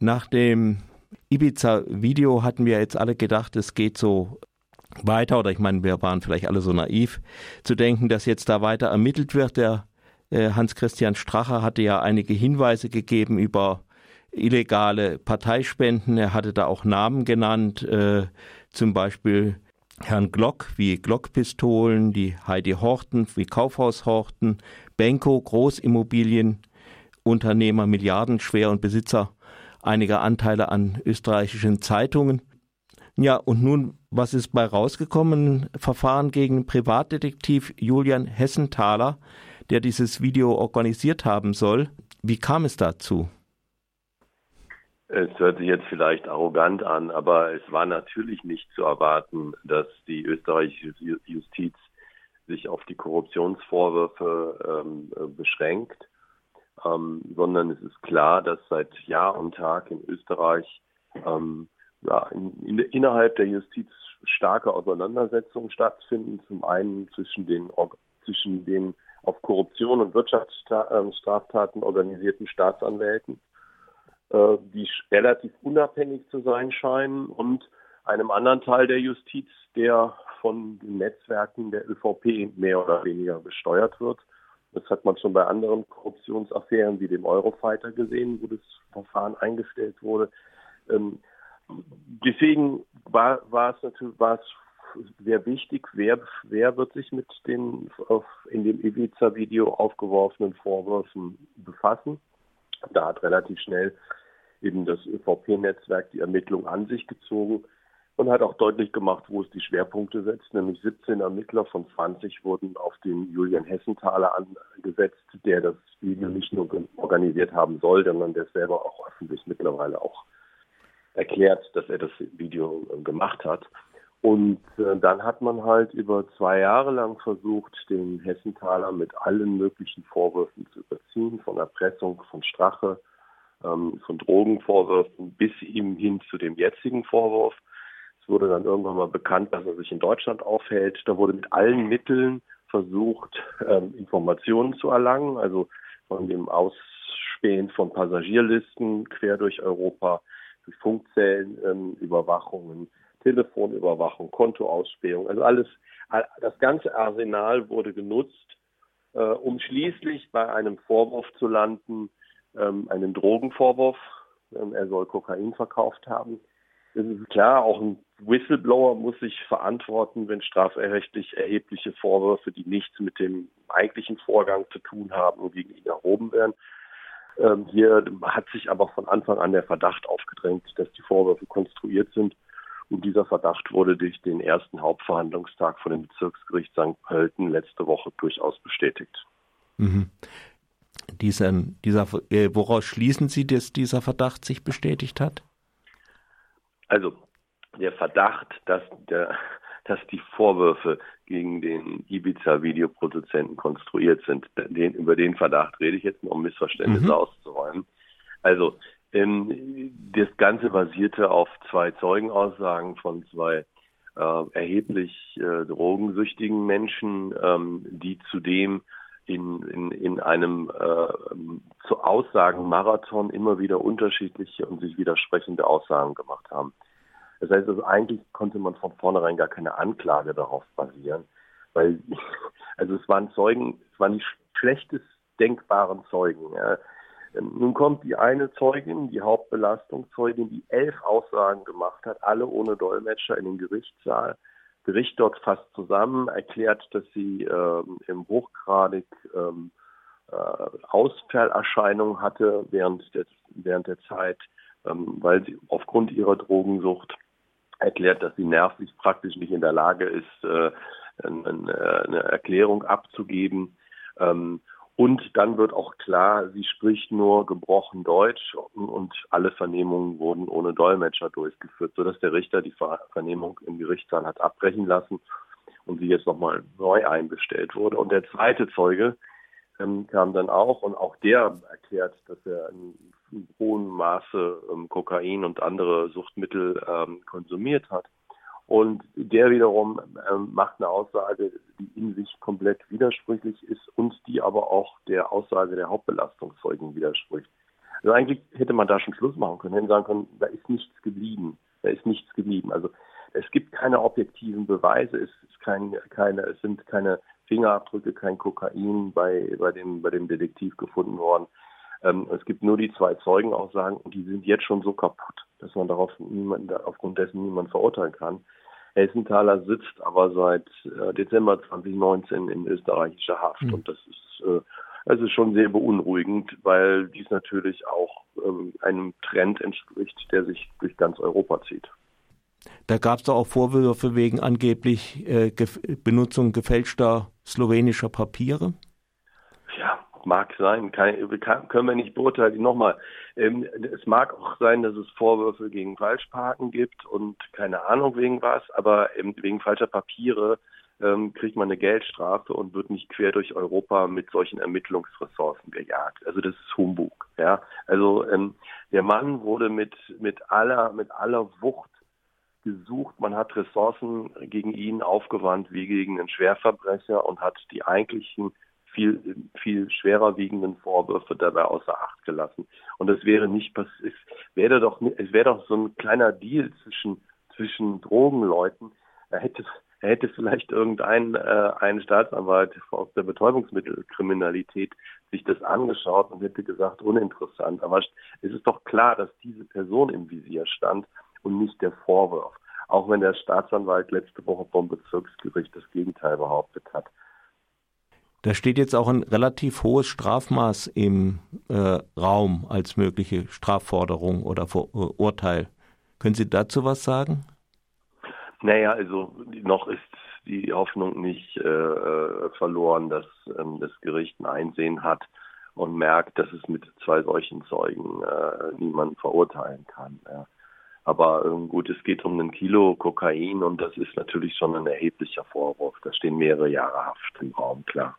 Nach dem Ibiza-Video hatten wir jetzt alle gedacht, es geht so weiter, oder ich meine, wir waren vielleicht alle so naiv, zu denken, dass jetzt da weiter ermittelt wird. Der äh, Hans-Christian Stracher hatte ja einige Hinweise gegeben über illegale Parteispenden. Er hatte da auch Namen genannt, äh, zum Beispiel Herrn Glock wie Glockpistolen, die Heidi Horten wie Kaufhaus Horten, Benko Großimmobilienunternehmer, Milliardenschwer und Besitzer einiger Anteile an österreichischen Zeitungen. Ja, und nun, was ist bei rausgekommen? Verfahren gegen Privatdetektiv Julian Hessenthaler, der dieses Video organisiert haben soll. Wie kam es dazu? Es hört sich jetzt vielleicht arrogant an, aber es war natürlich nicht zu erwarten, dass die österreichische Justiz sich auf die Korruptionsvorwürfe ähm, beschränkt, ähm, sondern es ist klar, dass seit Jahr und Tag in Österreich ähm, ja, in, in, innerhalb der Justiz starke Auseinandersetzungen stattfinden. Zum einen zwischen den, zwischen den auf Korruption und Wirtschaftsstraftaten organisierten Staatsanwälten äh, die relativ unabhängig zu sein scheinen und einem anderen Teil der Justiz, der von den Netzwerken der ÖVP mehr oder weniger gesteuert wird. Das hat man schon bei anderen Korruptionsaffären wie dem Eurofighter gesehen, wo das Verfahren eingestellt wurde. Ähm, deswegen war, war es natürlich war es sehr wichtig, wer, wer wird sich mit den auf, in dem Ibiza-Video aufgeworfenen Vorwürfen befassen. Da hat relativ schnell eben das ÖVP-Netzwerk die Ermittlung an sich gezogen und hat auch deutlich gemacht, wo es die Schwerpunkte setzt. Nämlich 17 Ermittler von 20 wurden auf den Julian Hessenthaler angesetzt, der das Video nicht nur organisiert haben soll, sondern der selber auch öffentlich mittlerweile auch erklärt, dass er das Video äh, gemacht hat. Und äh, dann hat man halt über zwei Jahre lang versucht, den Hessenthaler mit allen möglichen Vorwürfen zu überziehen, von Erpressung, von Strache, ähm, von Drogenvorwürfen bis ihm hin zu dem jetzigen Vorwurf. Es wurde dann irgendwann mal bekannt, dass er sich in Deutschland aufhält. Da wurde mit allen Mitteln versucht, ähm, Informationen zu erlangen, also von dem Ausspähen von Passagierlisten quer durch Europa, durch Funkzellen, ähm, Überwachungen, Telefonüberwachung, Kontoausspähung, also alles, das ganze Arsenal wurde genutzt, äh, um schließlich bei einem Vorwurf zu landen, ähm, einen Drogenvorwurf. Ähm, er soll Kokain verkauft haben. Ist klar, auch ein Whistleblower muss sich verantworten, wenn strafrechtlich erhebliche Vorwürfe, die nichts mit dem eigentlichen Vorgang zu tun haben, gegen ihn erhoben werden. Ähm, hier hat sich aber von Anfang an der Verdacht aufgedrängt, dass die Vorwürfe konstruiert sind. Und dieser Verdacht wurde durch den ersten Hauptverhandlungstag von dem Bezirksgericht St. Pölten letzte Woche durchaus bestätigt. Mhm. Dieser, dieser, äh, woraus schließen Sie, dass dieser Verdacht sich bestätigt hat? Also der Verdacht, dass, der, dass die Vorwürfe gegen den Ibiza-Videoproduzenten konstruiert sind, den, über den Verdacht rede ich jetzt, um Missverständnisse mhm. auszuräumen. Also ähm, das Ganze basierte auf zwei Zeugenaussagen von zwei äh, erheblich äh, drogensüchtigen Menschen, ähm, die zudem in, in, in einem äh, zu Aussagen Marathon immer wieder unterschiedliche und sich widersprechende Aussagen gemacht haben. Das heißt also, eigentlich konnte man von vornherein gar keine Anklage darauf basieren, weil, also es waren Zeugen, es waren die schlechtest denkbaren Zeugen. Ja. Nun kommt die eine Zeugin, die Hauptbelastungszeugin, die elf Aussagen gemacht hat, alle ohne Dolmetscher in den Gerichtssaal Gericht dort fasst zusammen, erklärt, dass sie ähm, im hochgradig ähm, äh, Ausfallerscheinungen hatte während der, während der Zeit, ähm, weil sie aufgrund ihrer Drogensucht erklärt, dass sie nervlich praktisch nicht in der Lage ist, äh, eine, eine Erklärung abzugeben. Ähm, und dann wird auch klar, sie spricht nur gebrochen Deutsch und alle Vernehmungen wurden ohne Dolmetscher durchgeführt, sodass der Richter die Vernehmung im Gerichtssaal hat abbrechen lassen und sie jetzt nochmal neu einbestellt wurde. Und der zweite Zeuge ähm, kam dann auch und auch der erklärt, dass er in hohem Maße ähm, Kokain und andere Suchtmittel ähm, konsumiert hat. Und der wiederum ähm, macht eine Aussage, die in sich komplett widersprüchlich ist und die aber auch der Aussage der Hauptbelastungszeugen widerspricht. Also eigentlich hätte man da schon Schluss machen können, hätte sagen können, da ist nichts geblieben. Da ist nichts geblieben. Also es gibt keine objektiven Beweise, es ist kein, keine, es sind keine Fingerabdrücke, kein Kokain bei, bei dem, bei dem Detektiv gefunden worden. Ähm, es gibt nur die zwei Zeugenaussagen und die sind jetzt schon so kaputt, dass man darauf niemand, aufgrund dessen niemand verurteilen kann. Hessenthaler sitzt aber seit äh, Dezember 2019 in österreichischer Haft mhm. und das ist äh, also schon sehr beunruhigend, weil dies natürlich auch ähm, einem Trend entspricht, der sich durch ganz Europa zieht. Da gab es auch Vorwürfe wegen angeblich äh, Gef Benutzung gefälschter slowenischer Papiere. Mag sein, kann, kann, können wir nicht beurteilen. Nochmal, ähm, es mag auch sein, dass es Vorwürfe gegen Falschparken gibt und keine Ahnung wegen was, aber ähm, wegen falscher Papiere ähm, kriegt man eine Geldstrafe und wird nicht quer durch Europa mit solchen Ermittlungsressourcen gejagt. Also das ist Humbug. Ja, also ähm, der Mann wurde mit mit aller mit aller Wucht gesucht. Man hat Ressourcen gegen ihn aufgewandt wie gegen einen Schwerverbrecher und hat die eigentlichen viel, viel schwerer wiegenden Vorwürfe dabei außer Acht gelassen. Und es wäre nicht es wäre doch, es wäre doch so ein kleiner Deal zwischen, zwischen Drogenleuten. Er hätte, er hätte vielleicht irgendein äh, ein Staatsanwalt aus der Betäubungsmittelkriminalität sich das angeschaut und hätte gesagt, uninteressant. Aber es ist doch klar, dass diese Person im Visier stand und nicht der Vorwurf. Auch wenn der Staatsanwalt letzte Woche vom Bezirksgericht das Gegenteil behauptet hat. Da steht jetzt auch ein relativ hohes Strafmaß im äh, Raum als mögliche Strafforderung oder Vor äh, Urteil. Können Sie dazu was sagen? Naja, also noch ist die Hoffnung nicht äh, äh verloren, dass ähm, das Gericht ein Einsehen hat und merkt, dass es mit zwei solchen Zeugen äh, niemanden verurteilen kann. Ja. Aber ähm, gut, es geht um ein Kilo Kokain und das ist natürlich schon ein erheblicher Vorwurf. Da stehen mehrere Jahre Haft im Raum, klar.